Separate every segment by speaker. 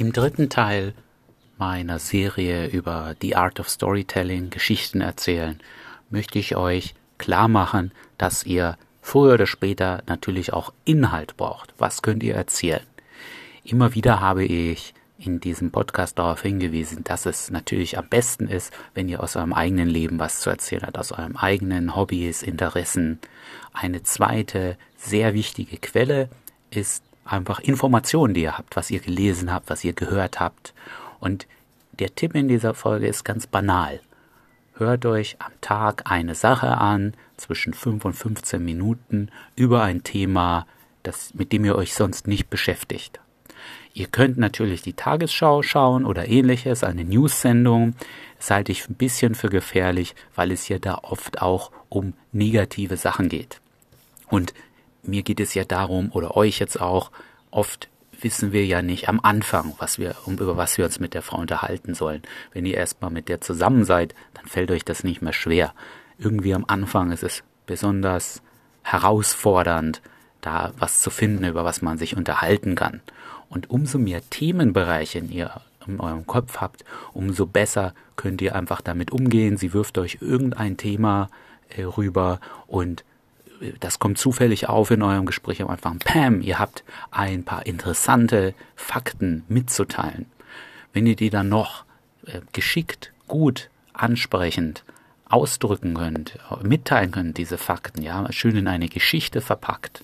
Speaker 1: Im dritten Teil meiner Serie über The Art of Storytelling, Geschichten erzählen, möchte ich euch klar machen, dass ihr früher oder später natürlich auch Inhalt braucht. Was könnt ihr erzählen? Immer wieder habe ich in diesem Podcast darauf hingewiesen, dass es natürlich am besten ist, wenn ihr aus eurem eigenen Leben was zu erzählen habt, aus eurem eigenen Hobbys, Interessen. Eine zweite sehr wichtige Quelle ist einfach Informationen, die ihr habt, was ihr gelesen habt, was ihr gehört habt. Und der Tipp in dieser Folge ist ganz banal. Hört euch am Tag eine Sache an, zwischen 5 und 15 Minuten, über ein Thema, das, mit dem ihr euch sonst nicht beschäftigt. Ihr könnt natürlich die Tagesschau schauen oder ähnliches, eine News-Sendung. Das halte ich ein bisschen für gefährlich, weil es hier da oft auch um negative Sachen geht. Und mir geht es ja darum, oder euch jetzt auch, oft wissen wir ja nicht am Anfang, was wir, über was wir uns mit der Frau unterhalten sollen. Wenn ihr erstmal mit der zusammen seid, dann fällt euch das nicht mehr schwer. Irgendwie am Anfang ist es besonders herausfordernd, da was zu finden, über was man sich unterhalten kann. Und umso mehr Themenbereiche ihr in eurem Kopf habt, umso besser könnt ihr einfach damit umgehen. Sie wirft euch irgendein Thema äh, rüber und das kommt zufällig auf in eurem Gespräch am Anfang. Pam, ihr habt ein paar interessante Fakten mitzuteilen. Wenn ihr die dann noch äh, geschickt, gut, ansprechend ausdrücken könnt, mitteilen könnt, diese Fakten, ja, schön in eine Geschichte verpackt,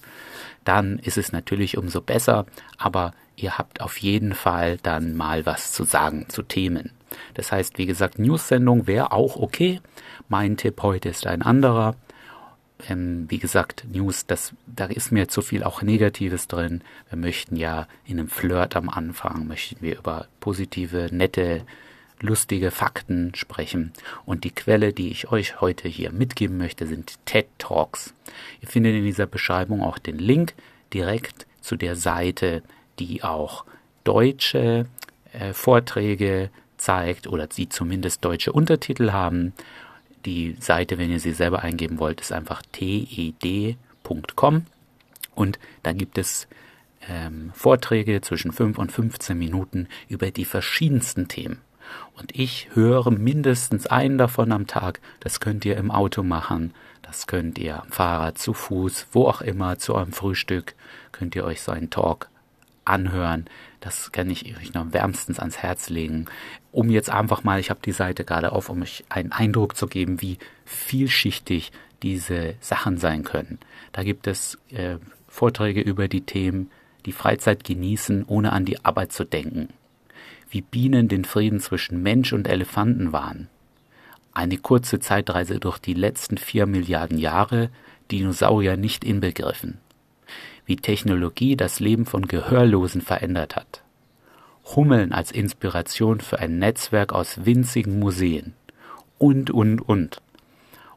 Speaker 1: dann ist es natürlich umso besser, aber ihr habt auf jeden Fall dann mal was zu sagen zu Themen. Das heißt, wie gesagt, News-Sendung wäre auch okay. Mein Tipp heute ist ein anderer ähm, wie gesagt, News, das, da ist mir zu viel auch Negatives drin. Wir möchten ja in einem Flirt am Anfang, möchten wir über positive, nette, lustige Fakten sprechen. Und die Quelle, die ich euch heute hier mitgeben möchte, sind TED Talks. Ihr findet in dieser Beschreibung auch den Link direkt zu der Seite, die auch deutsche äh, Vorträge zeigt oder sie zumindest deutsche Untertitel haben die Seite, wenn ihr sie selber eingeben wollt, ist einfach ted.com und da gibt es ähm, Vorträge zwischen 5 und 15 Minuten über die verschiedensten Themen. Und ich höre mindestens einen davon am Tag. Das könnt ihr im Auto machen, das könnt ihr am Fahrrad, zu Fuß, wo auch immer, zu eurem Frühstück, könnt ihr euch so einen Talk anhören. Das kann ich euch noch wärmstens ans Herz legen, um jetzt einfach mal, ich habe die Seite gerade auf, um euch einen Eindruck zu geben, wie vielschichtig diese Sachen sein können. Da gibt es äh, Vorträge über die Themen, die Freizeit genießen, ohne an die Arbeit zu denken. Wie Bienen den Frieden zwischen Mensch und Elefanten wahren. Eine kurze Zeitreise durch die letzten vier Milliarden Jahre, Dinosaurier nicht inbegriffen wie Technologie das Leben von Gehörlosen verändert hat. Hummeln als Inspiration für ein Netzwerk aus winzigen Museen. Und, und, und.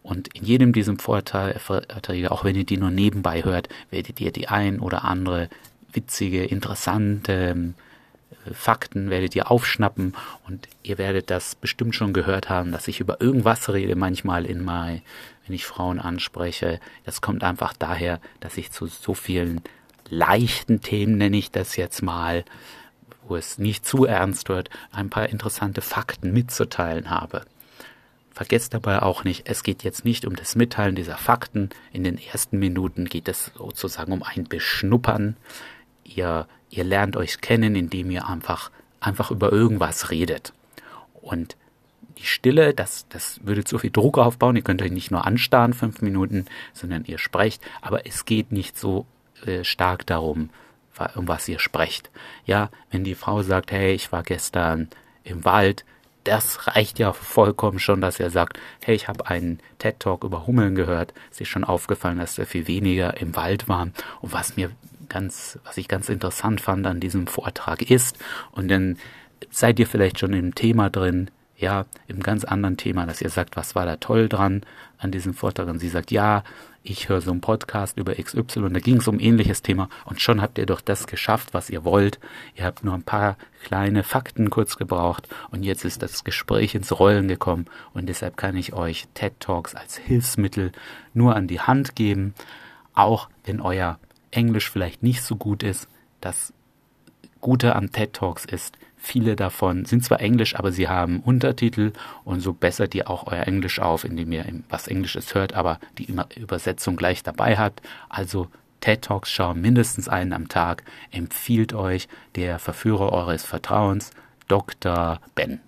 Speaker 1: Und in jedem diesem Vorträge, auch wenn ihr die nur nebenbei hört, werdet ihr die ein oder andere witzige, interessante ähm, Fakten werdet ihr aufschnappen und ihr werdet das bestimmt schon gehört haben, dass ich über irgendwas rede manchmal in Mai, wenn ich Frauen anspreche. Das kommt einfach daher, dass ich zu so vielen leichten Themen, nenne ich das jetzt mal, wo es nicht zu ernst wird, ein paar interessante Fakten mitzuteilen habe. Vergesst dabei auch nicht, es geht jetzt nicht um das Mitteilen dieser Fakten. In den ersten Minuten geht es sozusagen um ein Beschnuppern. Ihr Ihr lernt euch kennen, indem ihr einfach, einfach über irgendwas redet. Und die Stille, das, das würde zu viel Druck aufbauen. Ihr könnt euch nicht nur anstarren, fünf Minuten, sondern ihr sprecht. Aber es geht nicht so äh, stark darum, um was ihr sprecht. Ja, wenn die Frau sagt, hey, ich war gestern im Wald, das reicht ja vollkommen schon, dass er sagt, hey, ich habe einen TED Talk über Hummeln gehört. Ist schon aufgefallen, dass er viel weniger im Wald war. Und was mir ganz, was ich ganz interessant fand an diesem Vortrag ist. Und dann seid ihr vielleicht schon im Thema drin, ja, im ganz anderen Thema, dass ihr sagt, was war da toll dran an diesem Vortrag? Und sie sagt, ja, ich höre so einen Podcast über XY, da ging es um ähnliches Thema und schon habt ihr doch das geschafft, was ihr wollt. Ihr habt nur ein paar kleine Fakten kurz gebraucht und jetzt ist das Gespräch ins Rollen gekommen und deshalb kann ich euch TED Talks als Hilfsmittel nur an die Hand geben, auch wenn euer Englisch vielleicht nicht so gut ist, das Gute am TED Talks ist, Viele davon sind zwar Englisch, aber sie haben Untertitel und so bessert ihr auch euer Englisch auf, indem ihr was Englisches hört, aber die Übersetzung gleich dabei habt. Also TED Talks schauen, mindestens einen am Tag, empfiehlt euch der Verführer eures Vertrauens, Dr. Ben.